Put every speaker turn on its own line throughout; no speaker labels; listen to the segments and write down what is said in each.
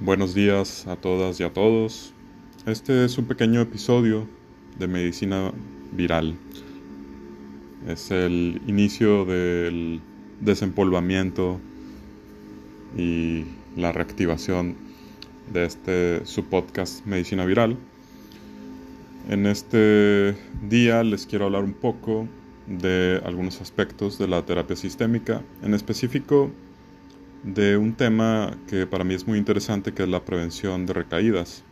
Buenos días a todas y a todos. Este es un pequeño episodio de medicina viral. Es el inicio del desempolvamiento y la reactivación de este su podcast Medicina Viral. En este día les quiero hablar un poco de algunos aspectos de la terapia sistémica, en específico de un tema que para mí es muy interesante, que es la prevención de recaídas.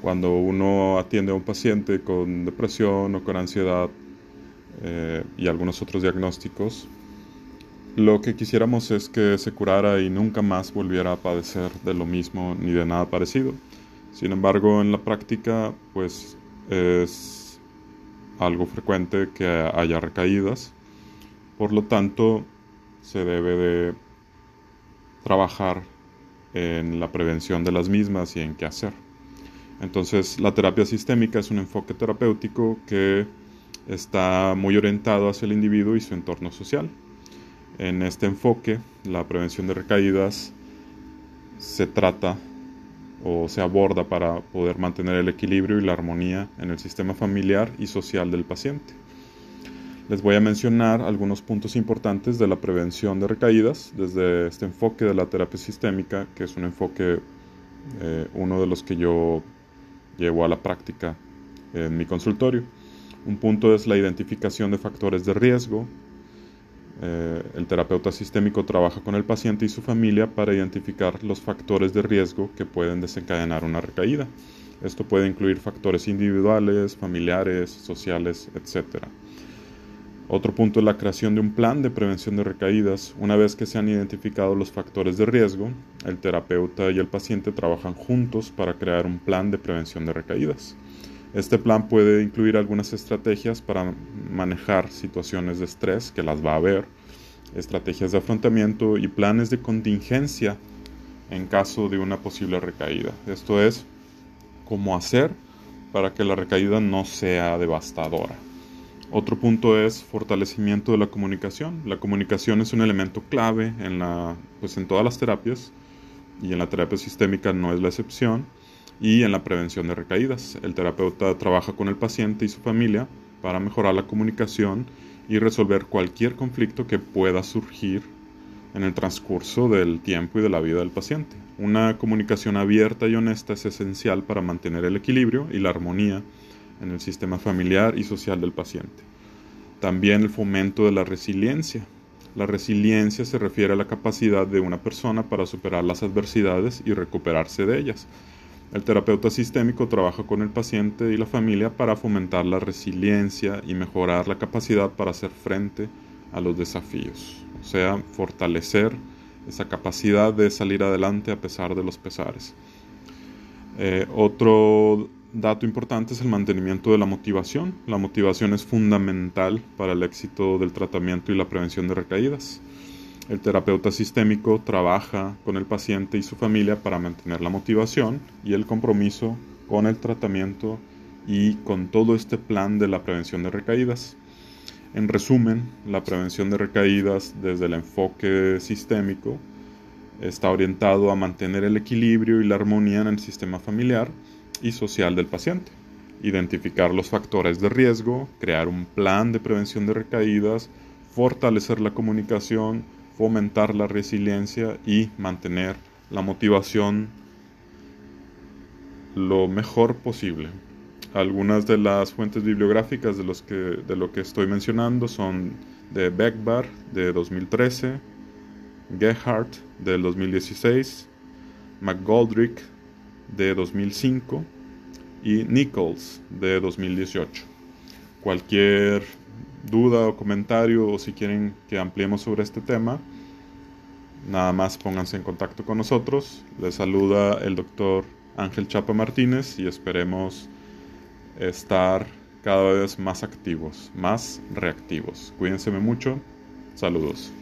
Cuando uno atiende a un paciente con depresión o con ansiedad eh, y algunos otros diagnósticos, lo que quisiéramos es que se curara y nunca más volviera a padecer de lo mismo ni de nada parecido. Sin embargo, en la práctica, pues es algo frecuente que haya recaídas. Por lo tanto, se debe de trabajar en la prevención de las mismas y en qué hacer. Entonces, la terapia sistémica es un enfoque terapéutico que está muy orientado hacia el individuo y su entorno social. En este enfoque, la prevención de recaídas se trata o se aborda para poder mantener el equilibrio y la armonía en el sistema familiar y social del paciente. Les voy a mencionar algunos puntos importantes de la prevención de recaídas desde este enfoque de la terapia sistémica, que es un enfoque, eh, uno de los que yo llevo a la práctica en mi consultorio. Un punto es la identificación de factores de riesgo. Eh, el terapeuta sistémico trabaja con el paciente y su familia para identificar los factores de riesgo que pueden desencadenar una recaída. Esto puede incluir factores individuales, familiares, sociales, etc. Otro punto es la creación de un plan de prevención de recaídas. Una vez que se han identificado los factores de riesgo, el terapeuta y el paciente trabajan juntos para crear un plan de prevención de recaídas. Este plan puede incluir algunas estrategias para manejar situaciones de estrés, que las va a haber, estrategias de afrontamiento y planes de contingencia en caso de una posible recaída. Esto es, cómo hacer para que la recaída no sea devastadora. Otro punto es fortalecimiento de la comunicación. La comunicación es un elemento clave en, la, pues en todas las terapias y en la terapia sistémica no es la excepción y en la prevención de recaídas. El terapeuta trabaja con el paciente y su familia para mejorar la comunicación y resolver cualquier conflicto que pueda surgir en el transcurso del tiempo y de la vida del paciente. Una comunicación abierta y honesta es esencial para mantener el equilibrio y la armonía en el sistema familiar y social del paciente. También el fomento de la resiliencia. La resiliencia se refiere a la capacidad de una persona para superar las adversidades y recuperarse de ellas. El terapeuta sistémico trabaja con el paciente y la familia para fomentar la resiliencia y mejorar la capacidad para hacer frente a los desafíos, o sea, fortalecer esa capacidad de salir adelante a pesar de los pesares. Eh, otro dato importante es el mantenimiento de la motivación. La motivación es fundamental para el éxito del tratamiento y la prevención de recaídas. El terapeuta sistémico trabaja con el paciente y su familia para mantener la motivación y el compromiso con el tratamiento y con todo este plan de la prevención de recaídas. En resumen, la prevención de recaídas desde el enfoque sistémico está orientado a mantener el equilibrio y la armonía en el sistema familiar y social del paciente, identificar los factores de riesgo, crear un plan de prevención de recaídas, fortalecer la comunicación, fomentar la resiliencia y mantener la motivación lo mejor posible. Algunas de las fuentes bibliográficas de, los que, de lo que estoy mencionando son de Beckbar de 2013, Gerhardt del 2016, McGoldrick de 2005 y Nichols de 2018. Cualquier duda o comentario o si quieren que ampliemos sobre este tema, nada más pónganse en contacto con nosotros. Les saluda el doctor Ángel Chapa Martínez y esperemos estar cada vez más activos, más reactivos. Cuídense mucho. Saludos.